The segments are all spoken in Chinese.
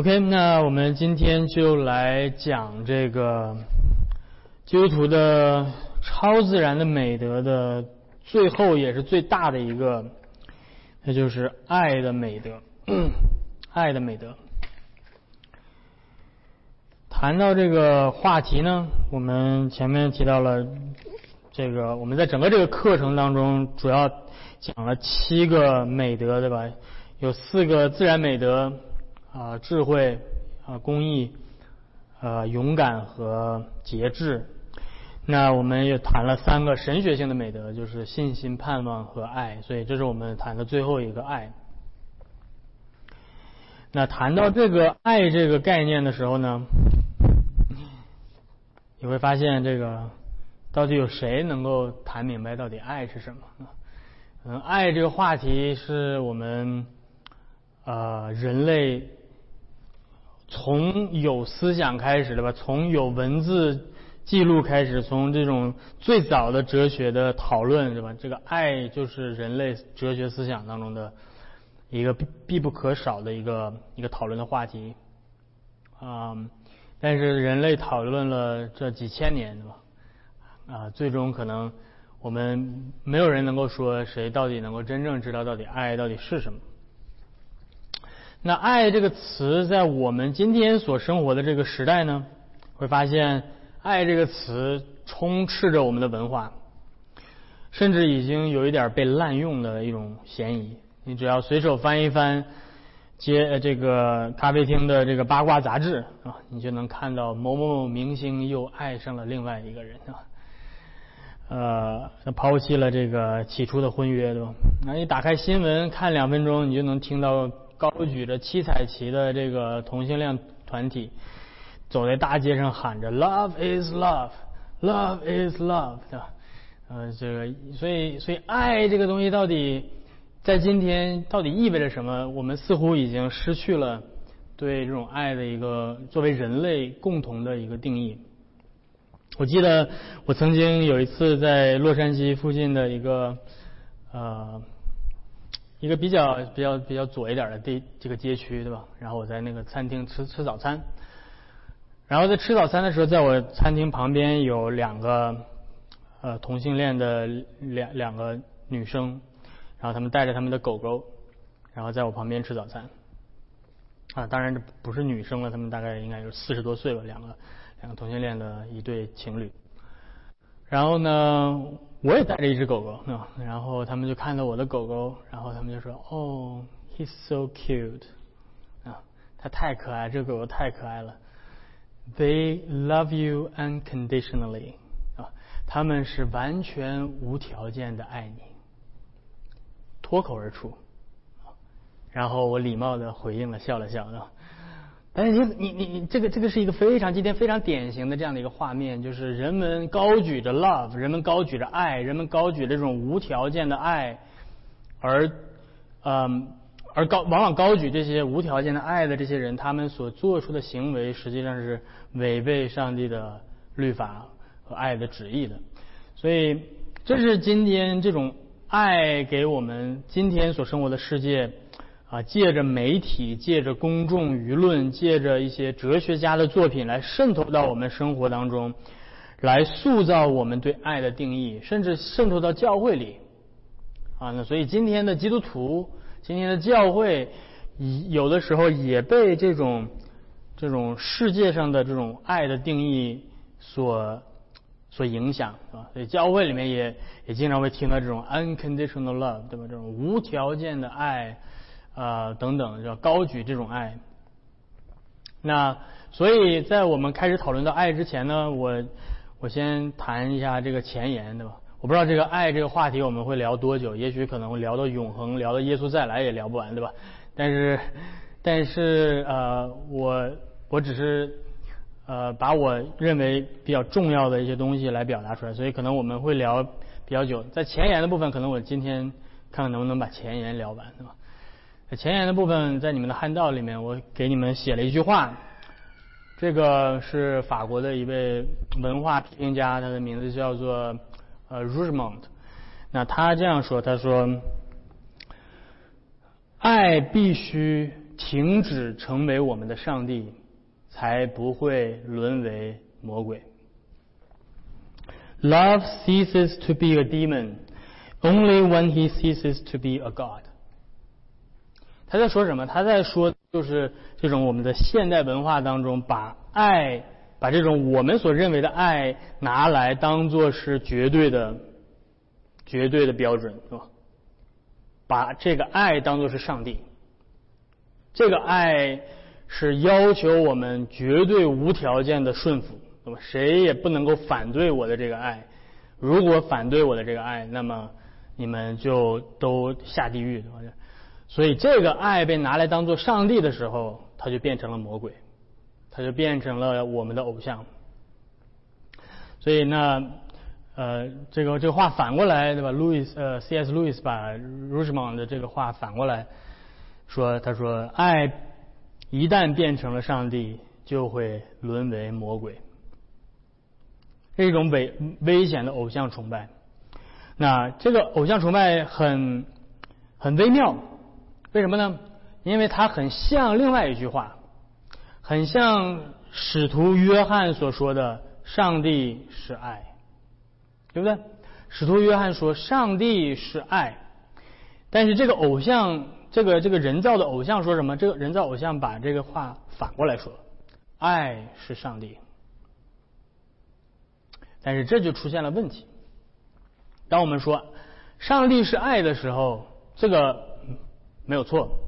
OK，那我们今天就来讲这个基督徒的超自然的美德的最后也是最大的一个，那就是爱的美德，爱的美德。谈到这个话题呢，我们前面提到了这个，我们在整个这个课程当中主要讲了七个美德，对吧？有四个自然美德。啊，智慧啊，公益，呃，勇敢和节制。那我们也谈了三个神学性的美德，就是信心、盼望和爱。所以这是我们谈的最后一个爱。那谈到这个爱这个概念的时候呢，你会发现这个到底有谁能够谈明白到底爱是什么？嗯，爱这个话题是我们啊人类。从有思想开始，对吧？从有文字记录开始，从这种最早的哲学的讨论，对吧？这个爱就是人类哲学思想当中的一个必必不可少的一个一个讨论的话题啊。但是人类讨论了这几千年，对吧？啊，最终可能我们没有人能够说谁到底能够真正知道到底爱到底是什么。那爱这个词，在我们今天所生活的这个时代呢，会发现爱这个词充斥着我们的文化，甚至已经有一点被滥用的一种嫌疑。你只要随手翻一翻接这个咖啡厅的这个八卦杂志啊，你就能看到某某某明星又爱上了另外一个人啊，呃，抛弃了这个起初的婚约，对吧？那你打开新闻看两分钟，你就能听到。高举着七彩旗的这个同性恋团体，走在大街上喊着 “Love is love, love is love”，对？呃，这个，所以，所以爱这个东西到底在今天到底意味着什么？我们似乎已经失去了对这种爱的一个作为人类共同的一个定义。我记得我曾经有一次在洛杉矶附近的一个呃。一个比较比较比较左一点的地这个街区，对吧？然后我在那个餐厅吃吃早餐，然后在吃早餐的时候，在我餐厅旁边有两个呃同性恋的两两个女生，然后他们带着他们的狗狗，然后在我旁边吃早餐。啊，当然这不是女生了，他们大概应该有四十多岁吧，两个两个同性恋的一对情侣。然后呢？我也带着一只狗狗啊，然后他们就看到我的狗狗，然后他们就说：“哦，he's so cute，啊，它太可爱，这个狗狗太可爱了。They love you unconditionally，啊，他们是完全无条件的爱你，脱口而出。然后我礼貌的回应了，笑了笑，啊。但是你你你你这个这个是一个非常今天非常典型的这样的一个画面，就是人们高举着 love，人们高举着爱，人们高举这种无条件的爱，而嗯而高往往高举这些无条件的爱的这些人，他们所做出的行为实际上是违背上帝的律法和爱的旨意的，所以这是今天这种爱给我们今天所生活的世界。啊，借着媒体，借着公众舆论，借着一些哲学家的作品来渗透到我们生活当中，来塑造我们对爱的定义，甚至渗透到教会里。啊，那所以今天的基督徒，今天的教会，有的时候也被这种这种世界上的这种爱的定义所所影响，是吧？所以教会里面也也经常会听到这种 unconditional love，对吧？这种无条件的爱。啊，等等，要高举这种爱。那所以在我们开始讨论到爱之前呢，我我先谈一下这个前言，对吧？我不知道这个爱这个话题我们会聊多久，也许可能聊到永恒，聊到耶稣再来也聊不完，对吧？但是但是呃，我我只是呃把我认为比较重要的一些东西来表达出来，所以可能我们会聊比较久。在前言的部分，可能我今天看看能不能把前言聊完，对吧？前言的部分在你们的汉道里面，我给你们写了一句话。这个是法国的一位文化批评家，他的名字叫做呃 r u g e m o n t。那他这样说：“他说，爱必须停止成为我们的上帝，才不会沦为魔鬼。Love ceases to be a demon only when he ceases to be a god。他在说什么？他在说，就是这种我们的现代文化当中，把爱，把这种我们所认为的爱拿来当做是绝对的、绝对的标准，是吧？把这个爱当做是上帝，这个爱是要求我们绝对无条件的顺服，那么谁也不能够反对我的这个爱。如果反对我的这个爱，那么你们就都下地狱，对吧？所以这个爱被拿来当做上帝的时候，它就变成了魔鬼，它就变成了我们的偶像。所以呢，呃，这个这个话反过来，对吧？路易斯呃，C.S. 路易斯把 r u s h m a n 的这个话反过来说，他说，爱一旦变成了上帝，就会沦为魔鬼，是一种危危险的偶像崇拜。那这个偶像崇拜很很微妙。为什么呢？因为它很像另外一句话，很像使徒约翰所说的“上帝是爱”，对不对？使徒约翰说“上帝是爱”，但是这个偶像，这个这个人造的偶像说什么？这个人造偶像把这个话反过来说：“爱是上帝。”但是这就出现了问题。当我们说“上帝是爱”的时候，这个。没有错，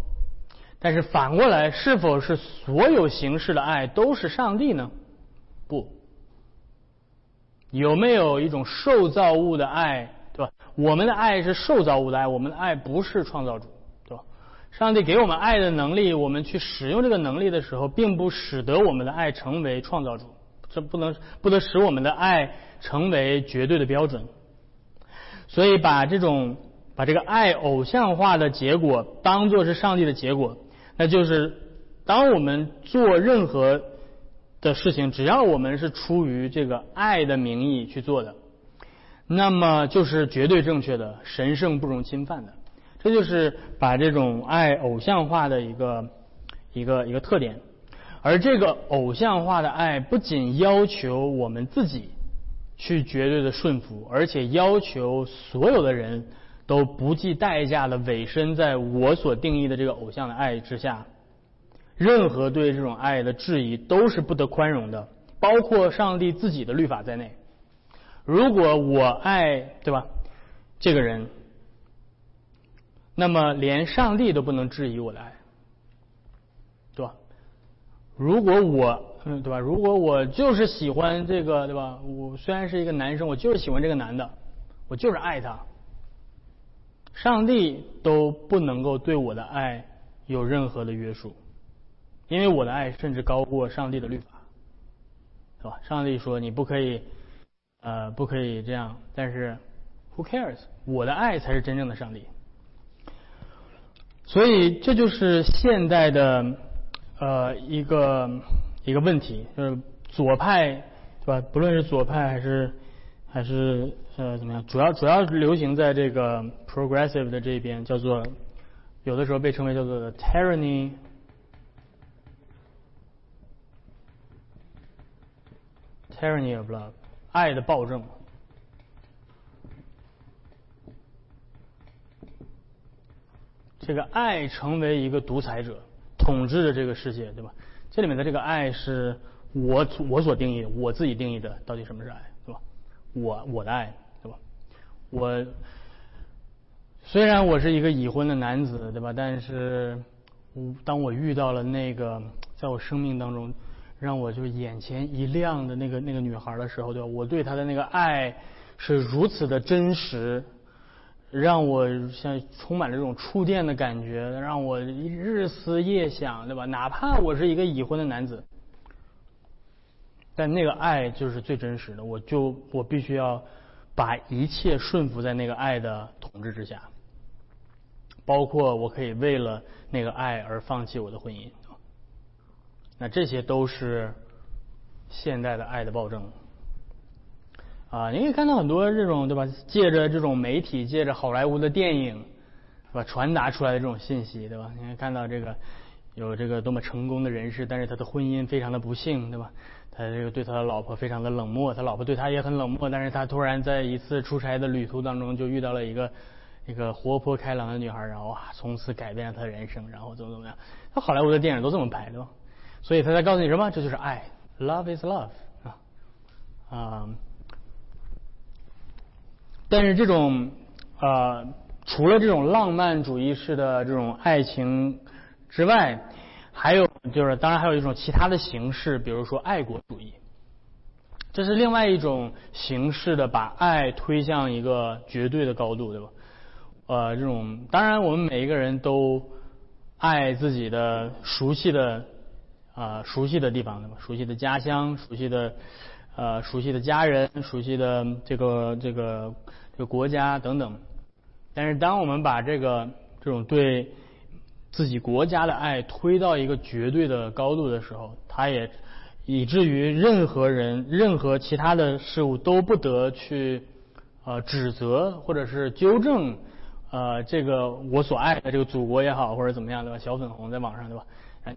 但是反过来，是否是所有形式的爱都是上帝呢？不，有没有一种受造物的爱，对吧？我们的爱是受造物的爱，我们的爱不是创造主，对吧？上帝给我们爱的能力，我们去使用这个能力的时候，并不使得我们的爱成为创造主，这不能不得使我们的爱成为绝对的标准，所以把这种。把这个爱偶像化的结果当做是上帝的结果，那就是当我们做任何的事情，只要我们是出于这个爱的名义去做的，那么就是绝对正确的、神圣不容侵犯的。这就是把这种爱偶像化的一个一个一个特点。而这个偶像化的爱不仅要求我们自己去绝对的顺服，而且要求所有的人。都不计代价的委身在我所定义的这个偶像的爱之下，任何对这种爱的质疑都是不得宽容的，包括上帝自己的律法在内。如果我爱，对吧？这个人，那么连上帝都不能质疑我的爱，对吧？如果我，嗯，对吧？如果我就是喜欢这个，对吧？我虽然是一个男生，我就是喜欢这个男的，我就是爱他。上帝都不能够对我的爱有任何的约束，因为我的爱甚至高过上帝的律法，是吧？上帝说你不可以，呃，不可以这样，但是 Who cares？我的爱才是真正的上帝。所以这就是现代的呃一个一个问题，就是左派，对吧？不论是左派还是。还是呃怎么样？主要主要流行在这个 progressive 的这边，叫做有的时候被称为叫做 tyranny tyranny of love 爱的暴政。这个爱成为一个独裁者，统治着这个世界，对吧？这里面的这个爱是我我所定义，我自己定义的，到底什么是爱？我我的爱，对吧？我虽然我是一个已婚的男子，对吧？但是，当我遇到了那个在我生命当中让我就眼前一亮的那个那个女孩的时候，对吧？我对她的那个爱是如此的真实，让我像充满了这种触电的感觉，让我日思夜想，对吧？哪怕我是一个已婚的男子。但那个爱就是最真实的，我就我必须要把一切顺服在那个爱的统治之下，包括我可以为了那个爱而放弃我的婚姻。那这些都是现代的爱的暴政啊！你可以看到很多这种对吧？借着这种媒体，借着好莱坞的电影，是吧？传达出来的这种信息，对吧？你可以看到这个有这个多么成功的人士，但是他的婚姻非常的不幸，对吧？他这个对他的老婆非常的冷漠，他老婆对他也很冷漠，但是他突然在一次出差的旅途当中就遇到了一个一个活泼开朗的女孩，然后哇，从此改变了他的人生，然后怎么怎么样？那好莱坞的电影都这么拍，对吧？所以他在告诉你什么？这就是爱，love is love 啊啊！但是这种呃，除了这种浪漫主义式的这种爱情。之外，还有就是，当然还有一种其他的形式，比如说爱国主义，这是另外一种形式的把爱推向一个绝对的高度，对吧？呃，这种当然我们每一个人都爱自己的熟悉的啊熟悉的地方，对吧？熟悉的家乡，熟悉的呃熟悉的家人，熟悉的这个这个这个国家等等。但是当我们把这个这种对自己国家的爱推到一个绝对的高度的时候，他也以至于任何人、任何其他的事物都不得去呃指责或者是纠正呃这个我所爱的这个祖国也好或者怎么样对吧？小粉红在网上对吧？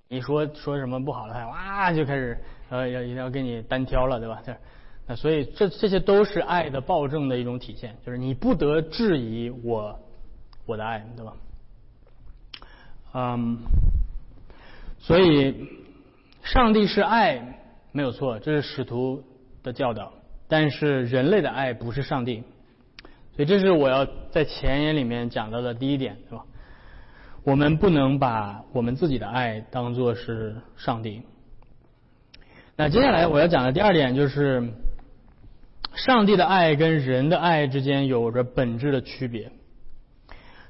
你说说什么不好的，他哇就开始呃要一定要跟你单挑了对吧？这那所以这这些都是爱的暴政的一种体现，就是你不得质疑我我的爱对吧？嗯，所以上帝是爱，没有错，这是使徒的教导。但是人类的爱不是上帝，所以这是我要在前言里面讲到的第一点，对吧？我们不能把我们自己的爱当做是上帝。那接下来我要讲的第二点就是，上帝的爱跟人的爱之间有着本质的区别。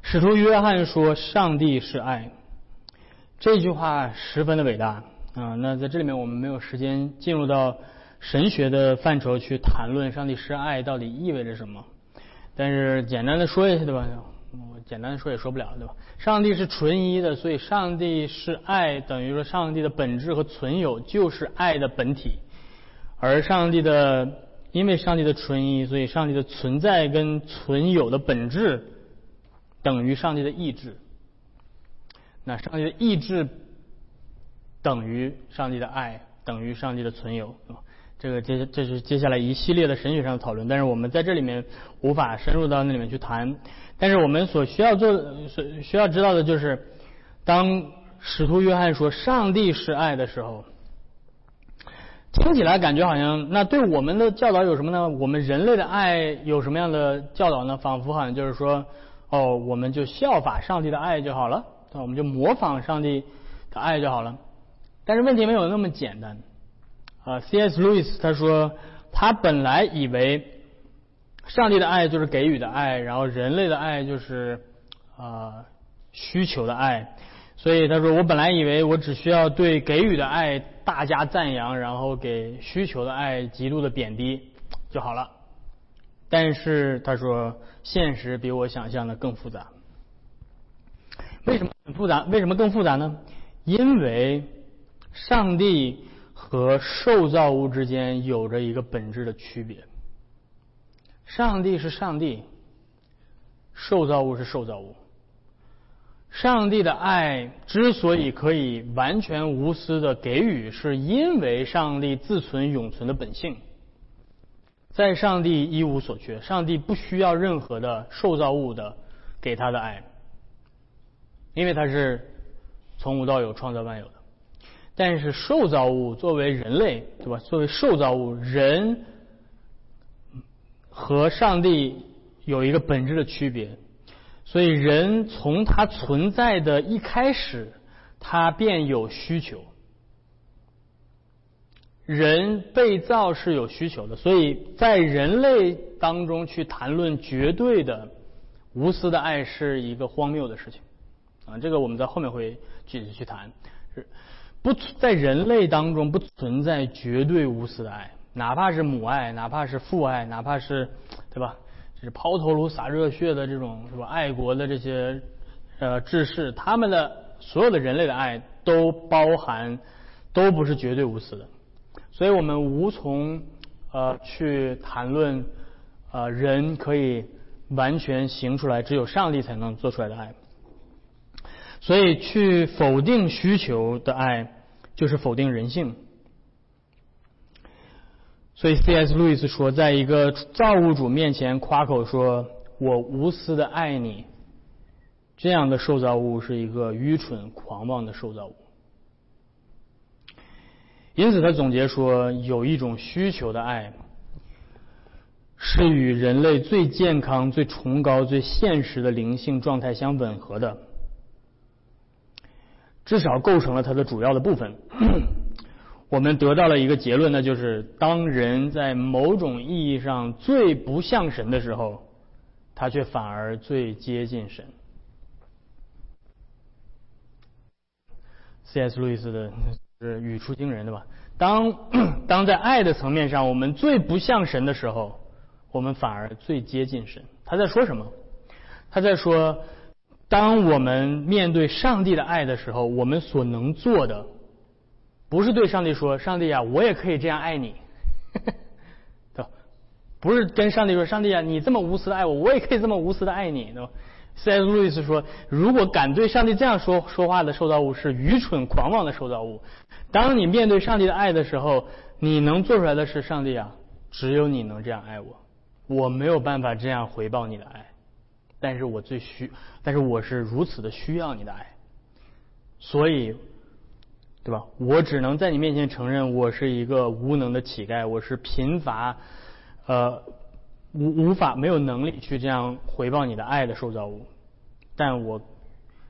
使徒约翰说：“上帝是爱。”这句话十分的伟大啊！那在这里面，我们没有时间进入到神学的范畴去谈论上帝是爱到底意味着什么。但是简单的说一下，对吧？我简单的说也说不了，对吧？上帝是纯一的，所以上帝是爱，等于说上帝的本质和存有就是爱的本体。而上帝的，因为上帝的纯一，所以上帝的存在跟存有的本质。等于上帝的意志，那上帝的意志等于上帝的爱，等于上帝的存有。这个接这是接下来一系列的神学上的讨论，但是我们在这里面无法深入到那里面去谈。但是我们所需要做、所需要知道的就是，当使徒约翰说上帝是爱的时候，听起来感觉好像那对我们的教导有什么呢？我们人类的爱有什么样的教导呢？仿佛好像就是说。哦，我们就效法上帝的爱就好了，我们就模仿上帝的爱就好了。但是问题没有那么简单。啊，C.S. Lewis 他说，他本来以为上帝的爱就是给予的爱，然后人类的爱就是啊需求的爱。所以他说，我本来以为我只需要对给予的爱大加赞扬，然后给需求的爱极度的贬低就好了。但是他说，现实比我想象的更复杂。为什么很复杂？为什么更复杂呢？因为上帝和受造物之间有着一个本质的区别。上帝是上帝，受造物是受造物。上帝的爱之所以可以完全无私的给予，是因为上帝自存永存的本性。在上帝一无所缺，上帝不需要任何的受造物的给他的爱，因为他是从无到有创造万有的。但是受造物作为人类，对吧？作为受造物，人和上帝有一个本质的区别，所以人从他存在的一开始，他便有需求。人被造是有需求的，所以在人类当中去谈论绝对的无私的爱是一个荒谬的事情啊！这个我们在后面会具体去谈。是不在人类当中不存在绝对无私的爱，哪怕是母爱，哪怕是父爱，哪怕是对吧？就是抛头颅洒热血的这种是吧？爱国的这些呃志士，他们的所有的人类的爱都包含，都不是绝对无私的。所以我们无从呃去谈论呃人可以完全行出来，只有上帝才能做出来的爱。所以去否定需求的爱，就是否定人性。所以 C.S. 路易斯说，在一个造物主面前夸口说“我无私的爱你”，这样的受造物是一个愚蠢狂妄的受造物。因此，他总结说，有一种需求的爱，是与人类最健康、最崇高、最现实的灵性状态相吻合的，至少构成了它的主要的部分。我们得到了一个结论，那就是当人在某种意义上最不像神的时候，他却反而最接近神。C.S. 路易斯的是语出惊人，对吧？当当在爱的层面上，我们最不像神的时候，我们反而最接近神。他在说什么？他在说，当我们面对上帝的爱的时候，我们所能做的。不是对上帝说：“上帝啊，我也可以这样爱你。”对吧？不是跟上帝说：“上帝啊，你这么无私的爱我，我也可以这么无私的爱你。”对吧？C.S. 路易斯说：“如果敢对上帝这样说说话的受造物是愚蠢狂妄的受造物。当你面对上帝的爱的时候，你能做出来的是：上帝啊，只有你能这样爱我，我没有办法这样回报你的爱。但是我最需，但是我是如此的需要你的爱，所以。”对吧？我只能在你面前承认我是一个无能的乞丐，我是贫乏，呃，无无法没有能力去这样回报你的爱的受造物，但我，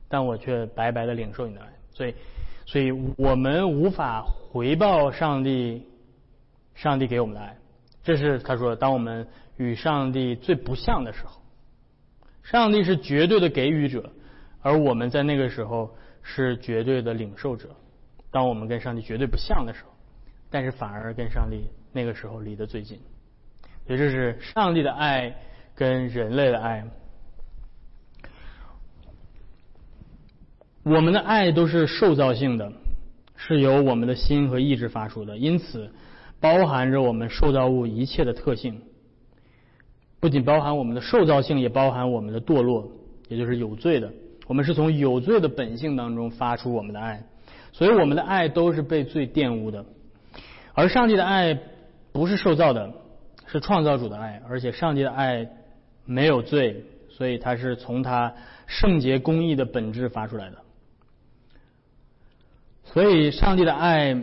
但我却白白的领受你的爱，所以，所以我们无法回报上帝，上帝给我们的爱，这是他说，当我们与上帝最不像的时候，上帝是绝对的给予者，而我们在那个时候是绝对的领受者。当我们跟上帝绝对不像的时候，但是反而跟上帝那个时候离得最近，也就是上帝的爱跟人类的爱，我们的爱都是受造性的，是由我们的心和意志发出的，因此包含着我们受造物一切的特性，不仅包含我们的受造性，也包含我们的堕落，也就是有罪的。我们是从有罪的本性当中发出我们的爱。所以我们的爱都是被罪玷污的，而上帝的爱不是受造的，是创造主的爱，而且上帝的爱没有罪，所以它是从他圣洁公义的本质发出来的。所以上帝的爱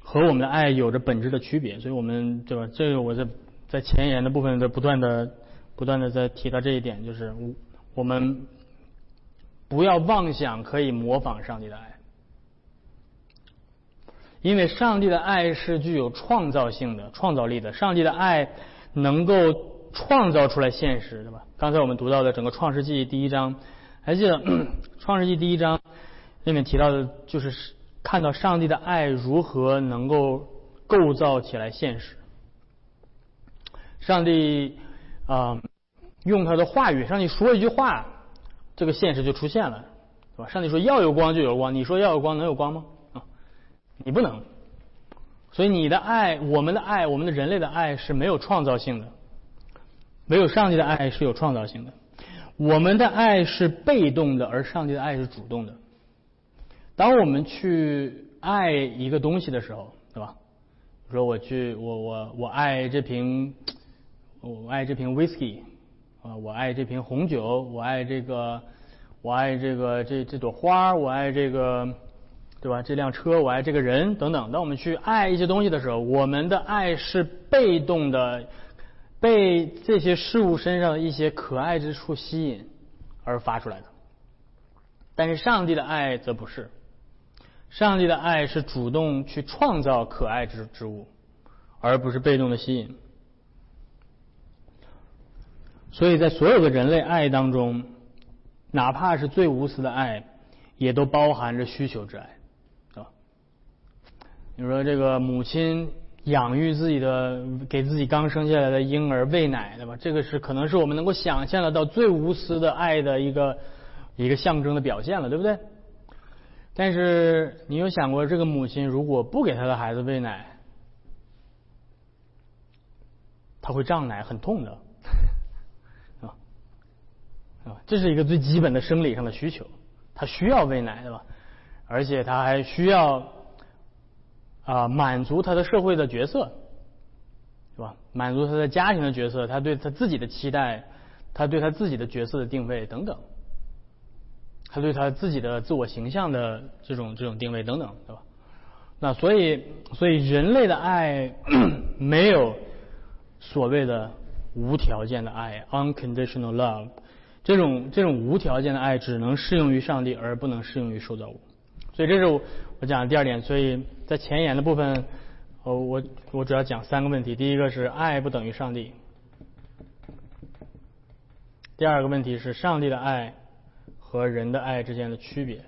和我们的爱有着本质的区别，所以我们对吧？这个我在在前言的部分在不断的不断的在提到这一点，就是我们不要妄想可以模仿上帝的爱。因为上帝的爱是具有创造性的、创造力的，上帝的爱能够创造出来现实，对吧？刚才我们读到的整个创世纪第一章，还记得创世纪第一章里面提到的，就是看到上帝的爱如何能够构造起来现实。上帝啊，用他的话语，上帝说一句话，这个现实就出现了，对吧？上帝说要有光就有光，你说要有光能有光吗？你不能，所以你的爱，我们的爱，我们的人类的爱是没有创造性的，没有上帝的爱是有创造性的。我们的爱是被动的，而上帝的爱是主动的。当我们去爱一个东西的时候，对吧？说我去，我我我爱这瓶，我爱这瓶 whisky 啊，我爱这瓶红酒，我爱这个，我爱这个这这朵花，我爱这个。对吧？这辆车，我爱这个人，等等。当我们去爱一些东西的时候，我们的爱是被动的，被这些事物身上的一些可爱之处吸引而发出来的。但是上帝的爱则不是，上帝的爱是主动去创造可爱之之物，而不是被动的吸引。所以在所有的人类爱当中，哪怕是最无私的爱，也都包含着需求之爱。你说这个母亲养育自己的，给自己刚生下来的婴儿喂奶，对吧？这个是可能是我们能够想象得到最无私的爱的一个一个象征的表现了，对不对？但是你有想过，这个母亲如果不给她的孩子喂奶，她会胀奶，很痛的，啊啊，这是一个最基本的生理上的需求。他需要喂奶，对吧？而且他还需要啊满足他的社会的角色，是吧？满足他的家庭的角色，他对他自己的期待，他对他自己的角色的定位等等，他对他自己的自我形象的这种这种定位等等，对吧？那所以所以人类的爱 没有所谓的无条件的爱 （unconditional love）。这种这种无条件的爱只能适用于上帝，而不能适用于受造物。所以这是我讲的第二点。所以在前言的部分，呃，我我主要讲三个问题。第一个是爱不等于上帝。第二个问题是上帝的爱和人的爱之间的区别。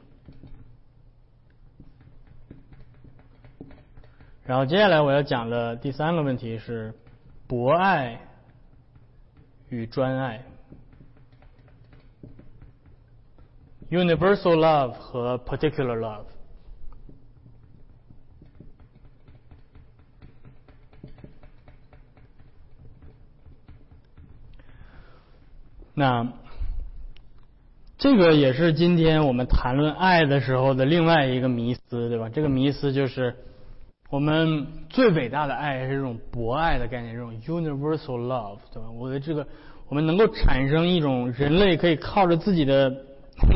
然后接下来我要讲的第三个问题是博爱与专爱。Universal love 和 particular love。那这个也是今天我们谈论爱的时候的另外一个迷思，对吧？这个迷思就是我们最伟大的爱是这种博爱的概念，这种 universal love，对吧？我的这个我们能够产生一种人类可以靠着自己的。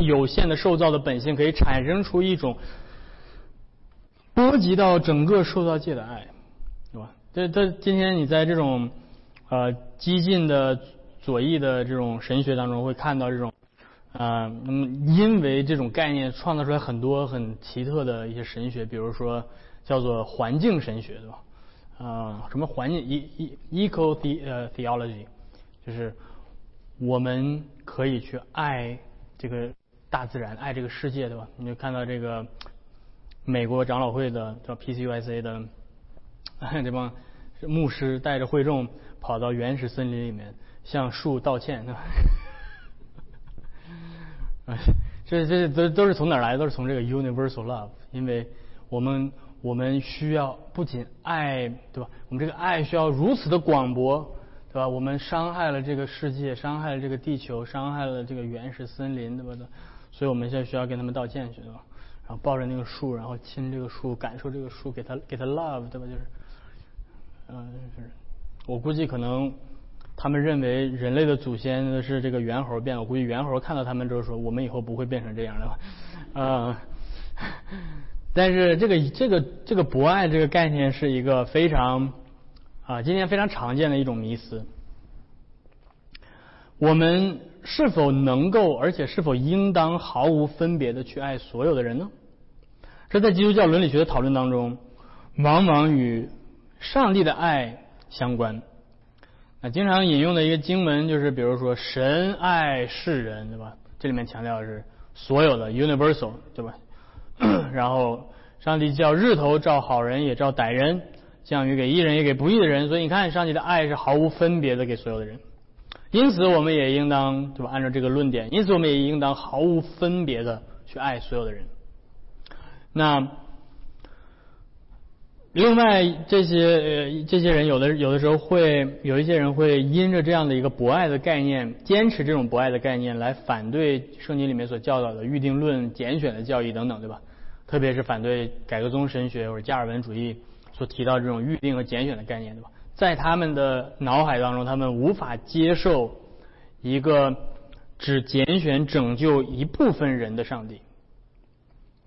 有限的受造的本性可以产生出一种波及到整个受造界的爱，对吧？这这今天你在这种呃激进的左翼的这种神学当中会看到这种啊，那么因为这种概念创造出来很多很奇特的一些神学，比如说叫做环境神学，对吧？啊，什么环境 e e eco the 呃 theology，就是我们可以去爱。这个大自然爱这个世界，对吧？你就看到这个美国长老会的叫 PCUSA 的 这帮牧师带着会众跑到原始森林里面向树道歉，对吧？这这都都是从哪儿来？都是从这个 universal love，因为我们我们需要不仅爱，对吧？我们这个爱需要如此的广博。对吧？我们伤害了这个世界，伤害了这个地球，伤害了这个原始森林，对吧？所以我们现在需要跟他们道歉去，对吧？然后抱着那个树，然后亲这个树，感受这个树，给他给他 love，对吧？就是，嗯，是。我估计可能他们认为人类的祖先是这个猿猴变，我估计猿猴看到他们之后说，我们以后不会变成这样的吧？啊。但是这个这个这个博爱这个概念是一个非常。啊，今天非常常见的一种迷思，我们是否能够，而且是否应当毫无分别的去爱所有的人呢？这在基督教伦理学的讨论当中，往往与上帝的爱相关。那经常引用的一个经文就是，比如说神爱世人，对吧？这里面强调的是所有的 universal，对吧？然后上帝叫日头照好人也照歹人。降雨给义人也给不义的人，所以你看，上帝的爱是毫无分别的给所有的人。因此，我们也应当对吧？按照这个论点，因此我们也应当毫无分别的去爱所有的人。那另外这些呃这些人，有的有的时候会有一些人会因着这样的一个博爱的概念，坚持这种博爱的概念来反对圣经里面所教导的预定论、拣选的教义等等，对吧？特别是反对改革宗神学或者加尔文主义。所提到这种预定和拣选的概念，对吧？在他们的脑海当中，他们无法接受一个只拣选拯救一部分人的上帝，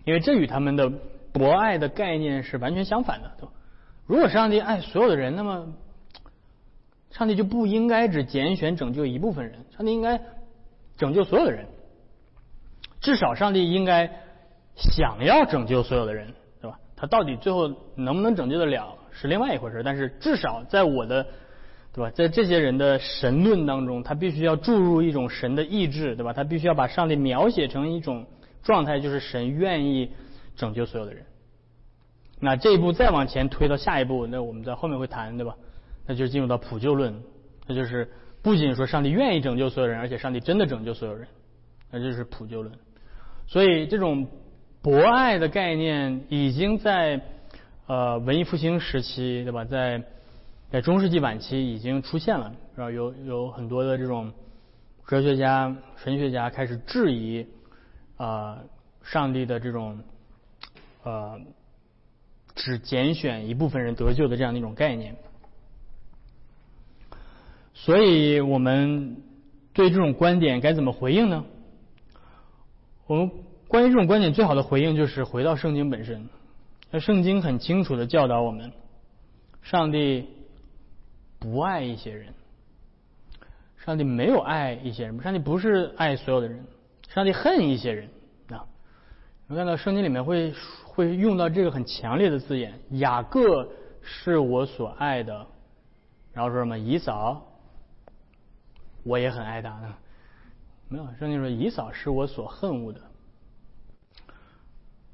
因为这与他们的博爱的概念是完全相反的，对吧？如果上帝爱所有的人，那么 上帝就不应该只拣选拯救一部分人，上帝应该拯救所有的人，至少上帝应该想要拯救所有的人。对吧他到底最后能不能拯救得了是另外一回事，但是至少在我的，对吧？在这些人的神论当中，他必须要注入一种神的意志，对吧？他必须要把上帝描写成一种状态，就是神愿意拯救所有的人。那这一步再往前推到下一步，那我们在后面会谈，对吧？那就进入到普救论，那就是不仅说上帝愿意拯救所有人，而且上帝真的拯救所有人，那就是普救论。所以这种。博爱的概念已经在呃文艺复兴时期，对吧？在在中世纪晚期已经出现了，然后有有很多的这种哲学家、神学家开始质疑啊，上帝的这种呃，只拣选一部分人得救的这样的一种概念。所以我们对这种观点该怎么回应呢？我们关于这种观点最好的回应就是回到圣经本身。那圣经很清楚的教导我们，上帝不爱一些人，上帝没有爱一些人，上帝不是爱所有的人，上帝恨一些人。我看到圣经里面会会用到这个很强烈的字眼：雅各是我所爱的，然后说什么以扫。我也很爱他呢，没有圣经说以扫是我所恨恶的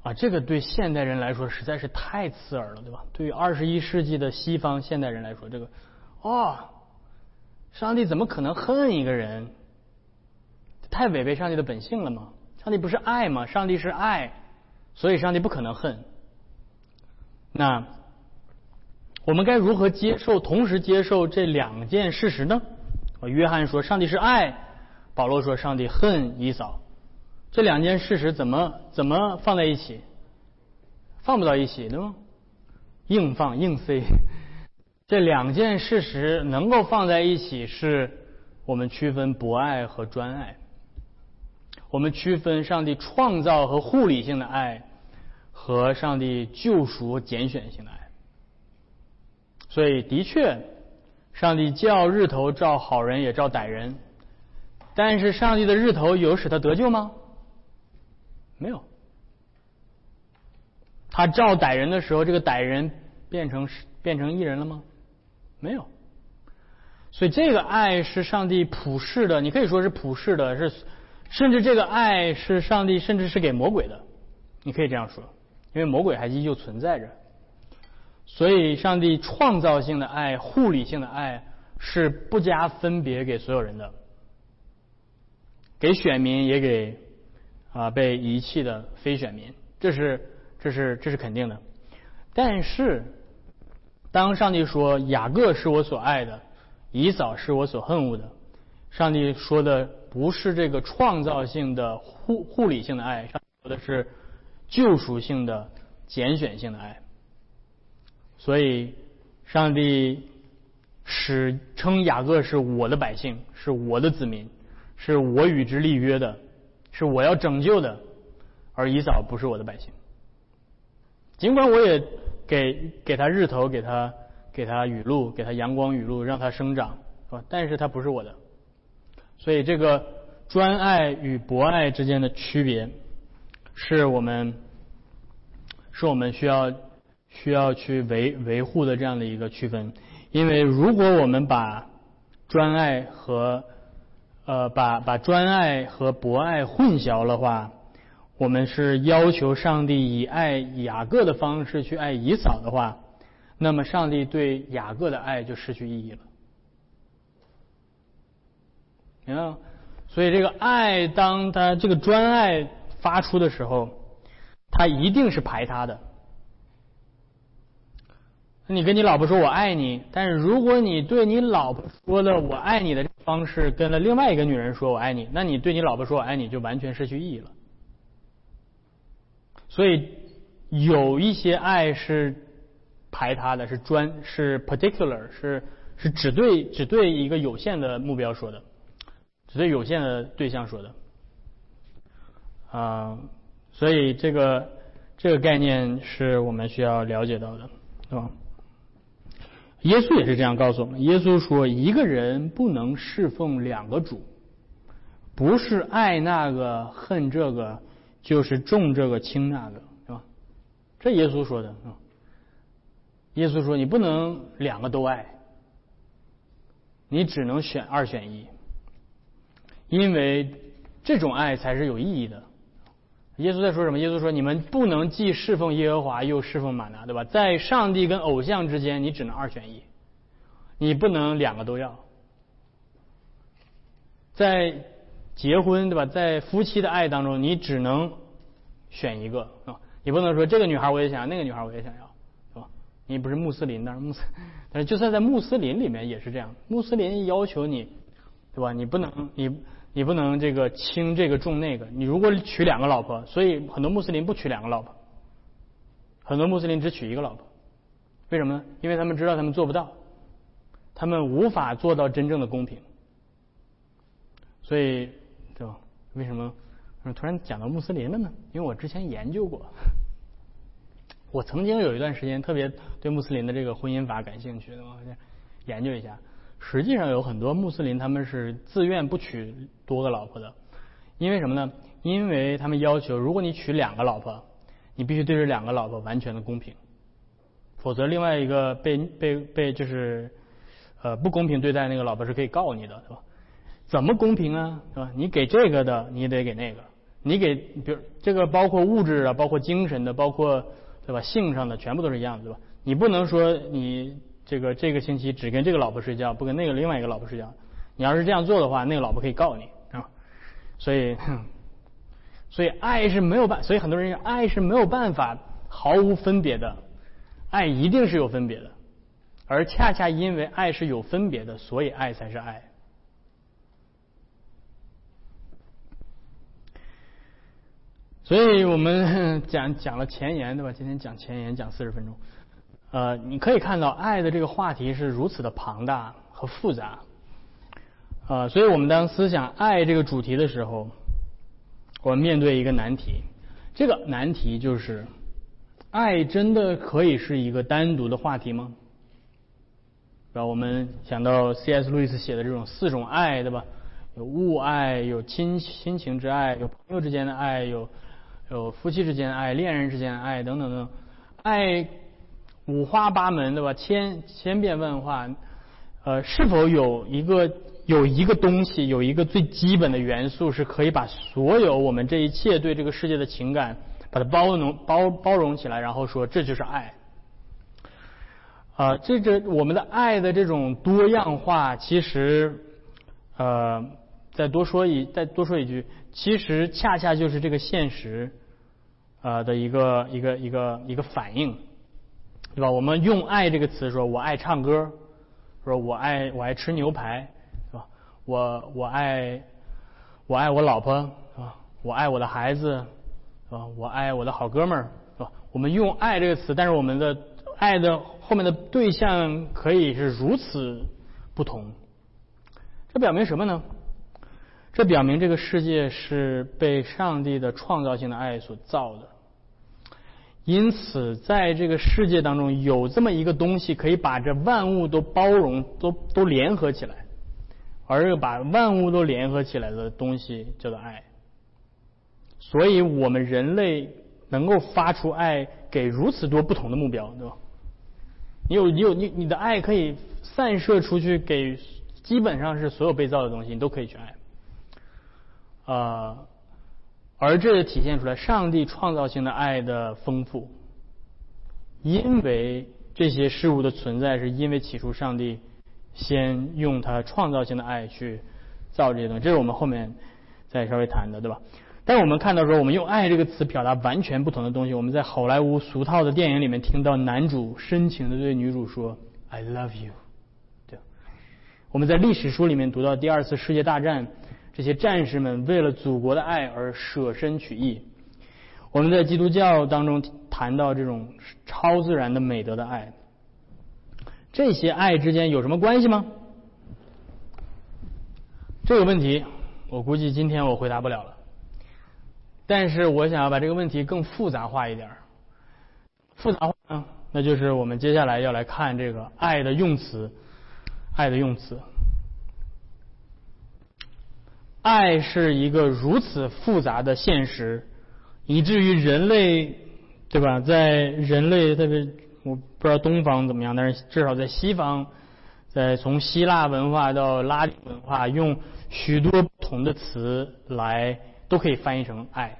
啊，这个对现代人来说实在是太刺耳了，对吧？对于二十一世纪的西方现代人来说，这个哦，上帝怎么可能恨一个人？太违背上帝的本性了吗？上帝不是爱吗？上帝是爱，所以上帝不可能恨。那我们该如何接受，同时接受这两件事实呢？约翰说上帝是爱，保罗说上帝恨以扫，这两件事实怎么怎么放在一起？放不到一起，对吗？硬放硬塞，这两件事实能够放在一起，是我们区分博爱和专爱，我们区分上帝创造和护理性的爱和上帝救赎拣选性的爱，所以的确。上帝叫日头照好人也照歹人，但是上帝的日头有使他得救吗？没有。他照歹人的时候，这个歹人变成变成异人了吗？没有。所以这个爱是上帝普世的，你可以说是普世的，是甚至这个爱是上帝甚至是给魔鬼的，你可以这样说，因为魔鬼还依旧存在着。所以，上帝创造性的爱、护理性的爱是不加分别给所有人的，给选民也给啊被遗弃的非选民，这是这是这是肯定的。但是，当上帝说雅各是我所爱的，以扫是我所恨恶的，上帝说的不是这个创造性的护护理性的爱，上说的是救赎性的拣选性的爱。所以，上帝使称雅各是我的百姓，是我的子民，是我与之立约的，是我要拯救的，而以扫不是我的百姓。尽管我也给给他日头，给他给他雨露，给他阳光雨露，让他生长，是吧？但是他不是我的。所以，这个专爱与博爱之间的区别，是我们是我们需要。需要去维维护的这样的一个区分，因为如果我们把专爱和呃把把专爱和博爱混淆的话，我们是要求上帝以爱雅各的方式去爱以扫的话，那么上帝对雅各的爱就失去意义了。明白吗？所以这个爱，当他这个专爱发出的时候，他一定是排他的。你跟你老婆说“我爱你”，但是如果你对你老婆说的“我爱你”的方式跟了另外一个女人说“我爱你”，那你对你老婆说“我爱你”就完全失去意义了。所以有一些爱是排他的，是专，是 particular，是是只对只对一个有限的目标说的，对有限的对象说的。啊，所以这个这个概念是我们需要了解到的，对吧？耶稣也是这样告诉我们。耶稣说：“一个人不能侍奉两个主，不是爱那个恨这个，就是重这个轻那个，是吧？”这耶稣说的啊。耶稣说：“你不能两个都爱，你只能选二选一，因为这种爱才是有意义的。”耶稣在说什么？耶稣说：“你们不能既侍奉耶和华，又侍奉马拿，对吧？在上帝跟偶像之间，你只能二选一，你不能两个都要。在结婚，对吧？在夫妻的爱当中，你只能选一个啊，你不能说这个女孩我也想要，那个女孩我也想要，是吧？你不是穆斯林，但是穆斯，但是就算在穆斯林里面也是这样，穆斯林要求你，对吧？你不能，你你不能这个轻这个重那个。你如果娶两个老婆，所以很多穆斯林不娶两个老婆，很多穆斯林只娶一个老婆。为什么呢？因为他们知道他们做不到，他们无法做到真正的公平。所以，对吧？为什么突然讲到穆斯林了呢？因为我之前研究过，我曾经有一段时间特别对穆斯林的这个婚姻法感兴趣，的，研究一下。实际上有很多穆斯林他们是自愿不娶多个老婆的，因为什么呢？因为他们要求，如果你娶两个老婆，你必须对这两个老婆完全的公平，否则另外一个被被被就是呃不公平对待那个老婆是可以告你的，是吧？怎么公平啊？是吧？你给这个的，你也得给那个。你给，比如这个包括物质啊，包括精神的，包括对吧？性上的，全部都是一样的，对吧？你不能说你这个这个星期只跟这个老婆睡觉，不跟那个另外一个老婆睡觉。你要是这样做的话，那个老婆可以告你啊。所以，所以爱是没有办，所以很多人爱是没有办法毫无分别的，爱一定是有分别的，而恰恰因为爱是有分别的，所以爱才是爱。所以我们 讲讲了前言，对吧？今天讲前言讲四十分钟，呃，你可以看到爱的这个话题是如此的庞大和复杂，啊，所以我们当思想爱这个主题的时候，我们面对一个难题，这个难题就是，爱真的可以是一个单独的话题吗？然后我们想到 C.S. 路易斯写的这种四种爱，对吧？有物爱，有亲亲情之爱，有朋友之间的爱，有。有夫妻之间的爱，恋人之间的爱，等等等，爱五花八门，对吧？千千变万化，呃，是否有一个有一个东西，有一个最基本的元素，是可以把所有我们这一切对这个世界的情感，把它包容包包容起来，然后说这就是爱。啊，这这我们的爱的这种多样化，其实，呃，再多说一再多说一句。其实恰恰就是这个现实，呃的一个一个一个一个反应，对吧？我们用“爱”这个词，说我爱唱歌，说我爱我爱吃牛排，是吧？我我爱我爱我老婆，是吧？我爱我的孩子，是吧？我爱我的好哥们儿，是吧？我们用“爱”这个词，但是我们的爱的后面的对象可以是如此不同，这表明什么呢？这表明这个世界是被上帝的创造性的爱所造的，因此在这个世界当中有这么一个东西，可以把这万物都包容、都都联合起来，而又把万物都联合起来的东西叫做爱。所以我们人类能够发出爱给如此多不同的目标，对吧？你有你有你你的爱可以散射出去，给基本上是所有被造的东西，你都可以去爱。呃，而这也体现出来上帝创造性的爱的丰富，因为这些事物的存在，是因为起初上帝先用他创造性的爱去造这些东西，这是我们后面再稍微谈的，对吧？但是我们看到说，我们用“爱”这个词表达完全不同的东西。我们在好莱坞俗套的电影里面听到男主深情的对女主说 “I love you”，对。我们在历史书里面读到第二次世界大战。这些战士们为了祖国的爱而舍身取义。我们在基督教当中谈到这种超自然的美德的爱，这些爱之间有什么关系吗？这个问题，我估计今天我回答不了了。但是我想要把这个问题更复杂化一点儿。复杂化呢，那就是我们接下来要来看这个爱的用词，爱的用词。爱是一个如此复杂的现实，以至于人类，对吧？在人类特别，我不知道东方怎么样，但是至少在西方，在从希腊文化到拉丁文化，用许多不同的词来都可以翻译成爱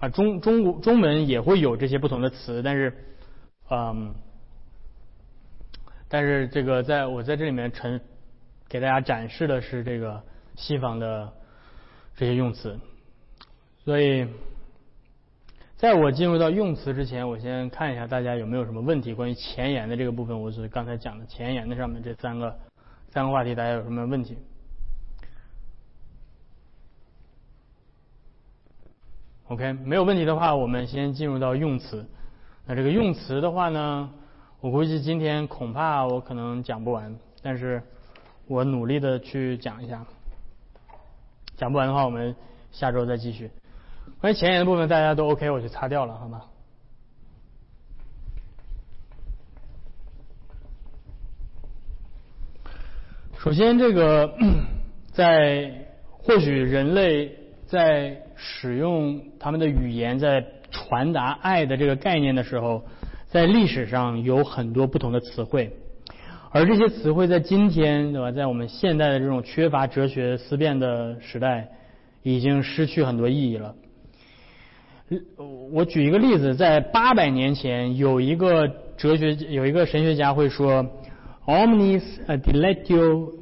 啊。中中国中文也会有这些不同的词，但是，嗯，但是这个在我在这里面陈给大家展示的是这个西方的。这些用词，所以在我进入到用词之前，我先看一下大家有没有什么问题。关于前沿的这个部分，我是刚才讲的前沿的上面这三个三个话题，大家有什么问题？OK，没有问题的话，我们先进入到用词。那这个用词的话呢，我估计今天恐怕我可能讲不完，但是我努力的去讲一下。讲不完的话，我们下周再继续。关于前言的部分，大家都 OK，我就擦掉了，好吗？首先，这个 在或许人类在使用他们的语言在传达爱的这个概念的时候，在历史上有很多不同的词汇，而这些词汇在今天，对吧？在我们现代的这种缺乏哲学思辨的时代，已经失去很多意义了。我举一个例子，在八百年前，有一个哲学，有一个神学家会说。Omnis Diletio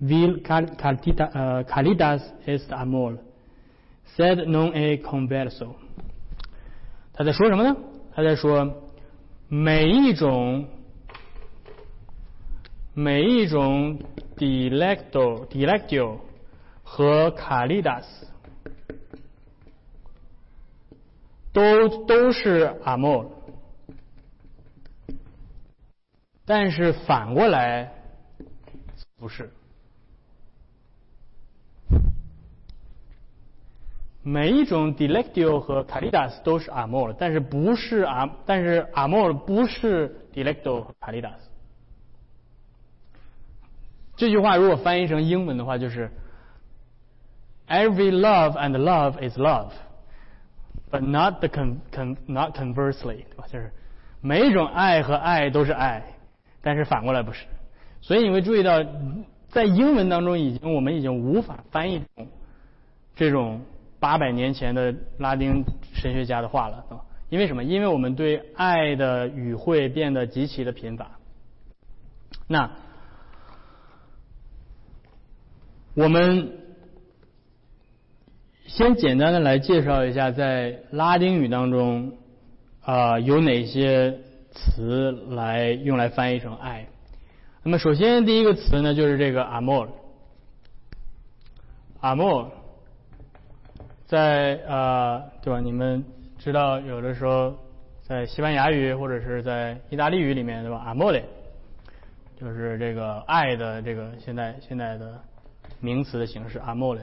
vil calidas est amor, sed non e converso。他在说什么呢？他在说每一种每一种 dilecto dilectio 和 calidas 都都是 amor。但是反过来不是，每一种 dilectio 和 calidas 都是 amor，但是不是啊？但是 amor 不是 dilectio 和 calidas。这句话如果翻译成英文的话，就是 Every love and love is love，but not the con con not conversely，对吧？就是每一种爱和爱都是爱。但是反过来不是，所以你会注意到，在英文当中已经我们已经无法翻译这种八百年前的拉丁神学家的话了，对吧因为什么？因为我们对爱的语汇变得极其的贫乏。那我们先简单的来介绍一下，在拉丁语当中啊有哪些。词来用来翻译成爱。那么首先第一个词呢，就是这个 amor。amor 在呃对吧？你们知道有的时候在西班牙语或者是在意大利语里面对吧？amore 就是这个爱的这个现在现在的名词的形式 amore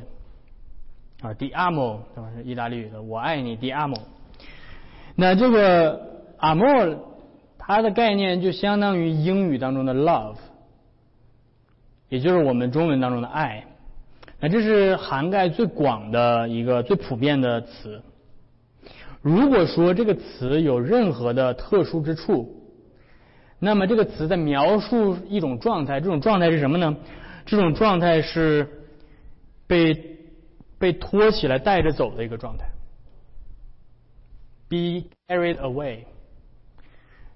啊，di amo 对吧？是意大利语的我爱你，di amo。那这个 amore 它的概念就相当于英语当中的 love，也就是我们中文当中的爱。那这是涵盖最广的一个最普遍的词。如果说这个词有任何的特殊之处，那么这个词在描述一种状态，这种状态是什么呢？这种状态是被被拖起来带着走的一个状态，be carried away。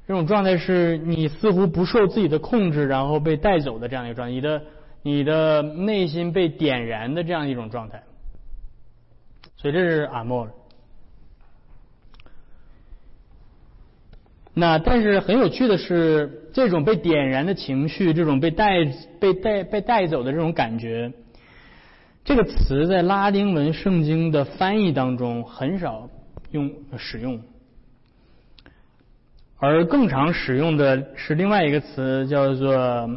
这种状态是你似乎不受自己的控制，然后被带走的这样一个状态，你的你的内心被点燃的这样一种状态。所以这是阿莫。那但是很有趣的是，这种被点燃的情绪，这种被带被带被带走的这种感觉，这个词在拉丁文圣经的翻译当中很少用使用。而更常使用的是另外一个词，叫做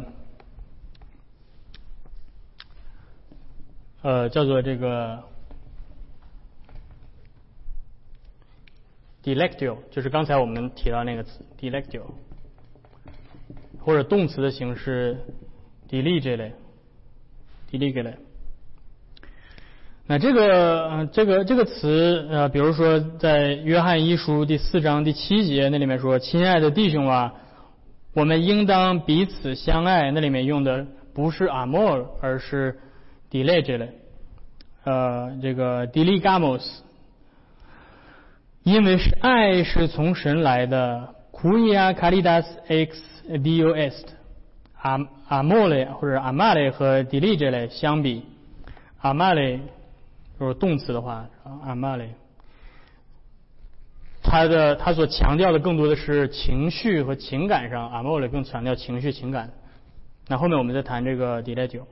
呃，叫做这个 delectio，就是刚才我们提到那个词 delectio，或者动词的形式 delegere，delegere。那这个这个这个词呃，比如说在约翰一书第四章第七节那里面说：“亲爱的弟兄啊，我们应当彼此相爱。”那里面用的不是 amor，而是 delegere，呃，这个 delegamos，因为是爱是从神来的。Quia caritas ex Deo est，am amore 或者 amare 和 delegere 相比，amare。就是动词的话，amare，它的它所强调的更多的是情绪和情感上，amore 更强调情绪情感。那后面我们再谈这个 delegio。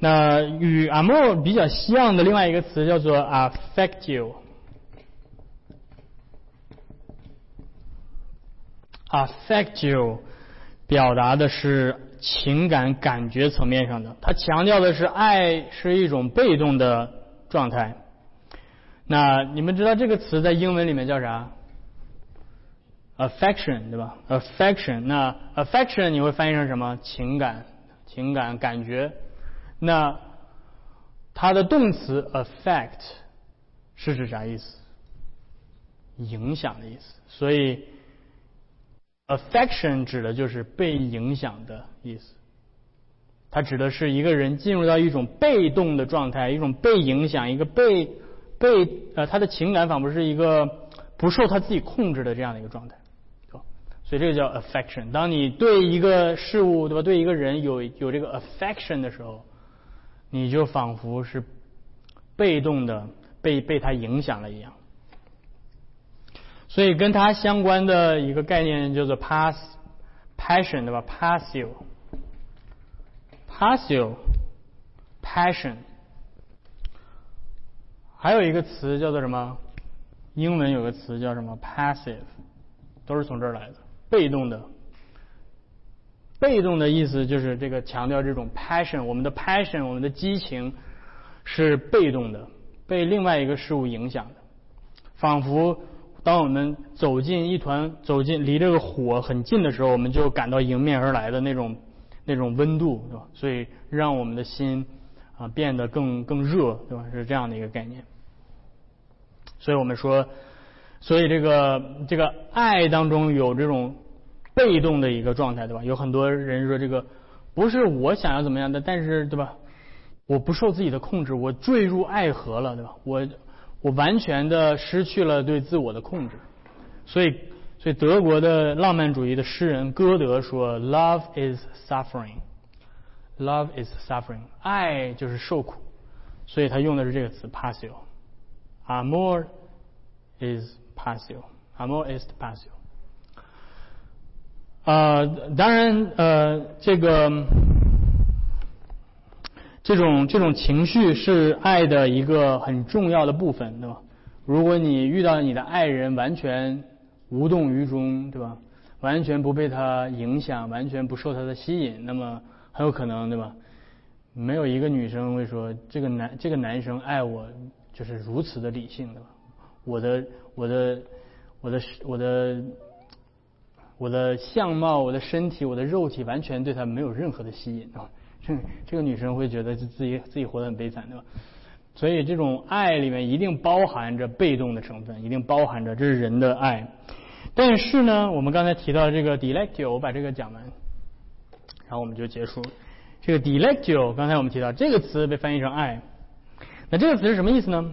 那与 amore 比较像的另外一个词叫做 affectio，affectio 表达的是情感感觉层面上的，它强调的是爱是一种被动的状态。那你们知道这个词在英文里面叫啥？affection 对吧？affection 那 affection 你会翻译成什么？情感、情感、感觉。那它的动词 affect 是指啥意思？影响的意思。所以 affection 指的就是被影响的意思。它指的是一个人进入到一种被动的状态，一种被影响，一个被。被呃，他的情感仿佛是一个不受他自己控制的这样的一个状态，所以这个叫 affection。当你对一个事物对吧，对一个人有有这个 affection 的时候，你就仿佛是被动的被被他影响了一样。所以跟它相关的一个概念叫做 pass passion 对吧？passive，passive，passion。还有一个词叫做什么？英文有个词叫什么？passive，都是从这儿来的，被动的。被动的意思就是这个强调这种 passion，我们的 passion，我们的激情是被动的，被另外一个事物影响的。仿佛当我们走进一团，走进离这个火很近的时候，我们就感到迎面而来的那种那种温度，对吧？所以让我们的心。啊，变得更更热，对吧？是这样的一个概念。所以我们说，所以这个这个爱当中有这种被动的一个状态，对吧？有很多人说这个不是我想要怎么样的，但是对吧？我不受自己的控制，我坠入爱河了，对吧？我我完全的失去了对自我的控制。所以，所以德国的浪漫主义的诗人歌德说：“Love is suffering。” Love is suffering，爱就是受苦，所以他用的是这个词 passive。Amor is passive，amor is passive。呃，当然，呃，这个这种这种情绪是爱的一个很重要的部分，对吧？如果你遇到你的爱人完全无动于衷，对吧？完全不被他影响，完全不受他的吸引，那么。很有可能，对吧？没有一个女生会说这个男这个男生爱我就是如此的理性，对吧？我的我的我的我的我的相貌、我的身体、我的肉体完全对他没有任何的吸引，对吧？这 这个女生会觉得自己自己活得很悲惨，对吧？所以这种爱里面一定包含着被动的成分，一定包含着这是人的爱。但是呢，我们刚才提到这个 delectio，我把这个讲完。然后我们就结束。这个 delectio，刚才我们提到这个词被翻译成爱，那这个词是什么意思呢？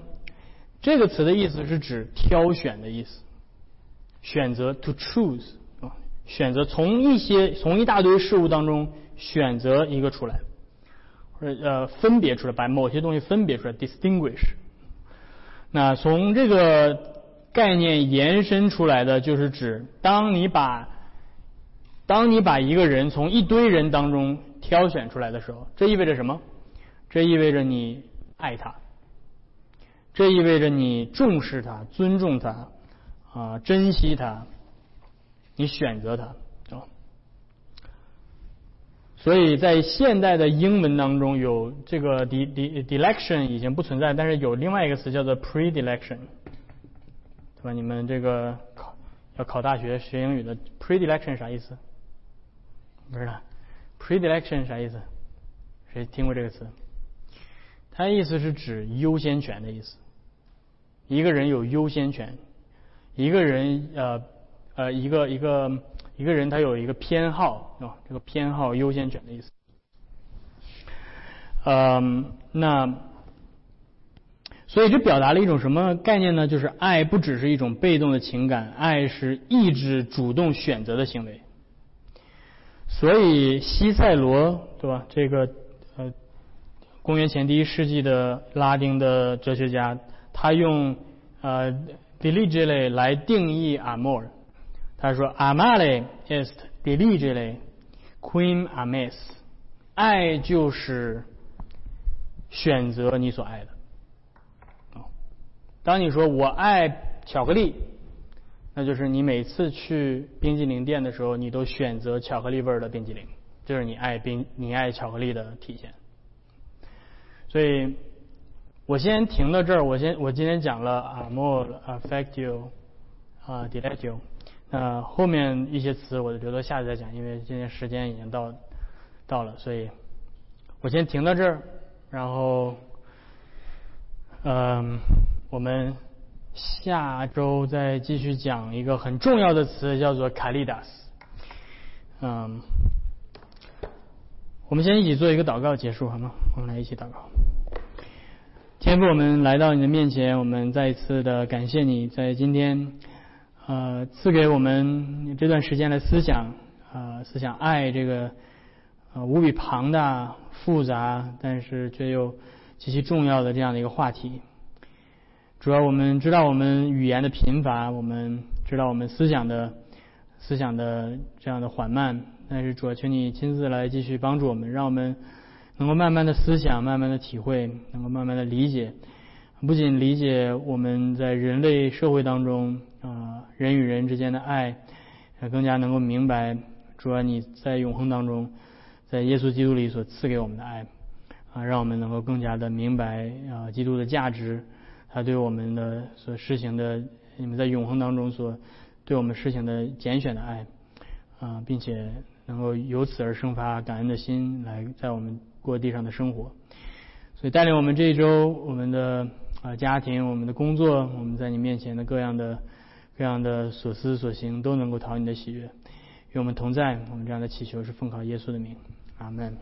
这个词的意思是指挑选的意思，选择 to choose，选择从一些从一大堆事物当中选择一个出来，或者呃分别出来，把某些东西分别出来 distinguish。那从这个概念延伸出来的就是指，当你把当你把一个人从一堆人当中挑选出来的时候，这意味着什么？这意味着你爱他，这意味着你重视他、尊重他啊、珍惜他，你选择他。所以在现代的英文当中，有这个 de de delection 已经不存在，但是有另外一个词叫做 predilection，对吧？你们这个考要考大学学英语的 predilection 啥意思？不知道？predilection 啥意思？谁听过这个词？它意思是指优先权的意思。一个人有优先权，一个人呃呃一个一个一个人他有一个偏好啊，这个偏好优先权的意思。嗯，那所以这表达了一种什么概念呢？就是爱不只是一种被动的情感，爱是意志主动选择的行为。所以西塞罗对吧？这个呃，公元前第一世纪的拉丁的哲学家，他用呃 diligere 来定义 amor。他说：amare est diligere quim ames。爱就是选择你所爱的。当你说我爱巧克力，那就是你每次去冰激凌店的时候，你都选择巧克力味儿的冰激凌，这是你爱冰、你爱巧克力的体现。所以，我先停到这儿。我先，我今天讲了啊，more affect you，啊，delight 呃。后面一些词，我就留到下次再讲，因为今天时间已经到到了，所以我先停到这儿。然后，嗯，我们。下周再继续讲一个很重要的词，叫做卡利达斯。嗯，我们先一起做一个祷告结束好吗？我们来一起祷告。天父，我们来到你的面前，我们再一次的感谢你在今天，呃，赐给我们这段时间的思想，呃，思想爱这个，呃，无比庞大、复杂，但是却又极其重要的这样的一个话题。主要我们知道我们语言的贫乏，我们知道我们思想的思想的这样的缓慢，但是主要请你亲自来继续帮助我们，让我们能够慢慢的思想，慢慢的体会，能够慢慢的理解，不仅理解我们在人类社会当中人与人之间的爱，更加能够明白主要你在永恒当中，在耶稣基督里所赐给我们的爱啊，让我们能够更加的明白啊基督的价值。他对我们的所施行的，你们在永恒当中所对我们施行的拣选的爱，啊，并且能够由此而生发感恩的心，来在我们过地上的生活。所以带领我们这一周，我们的啊家庭、我们的工作，我们在你面前的各样的各样的所思所行，都能够讨你的喜悦，与我们同在。我们这样的祈求是奉靠耶稣的名，阿门。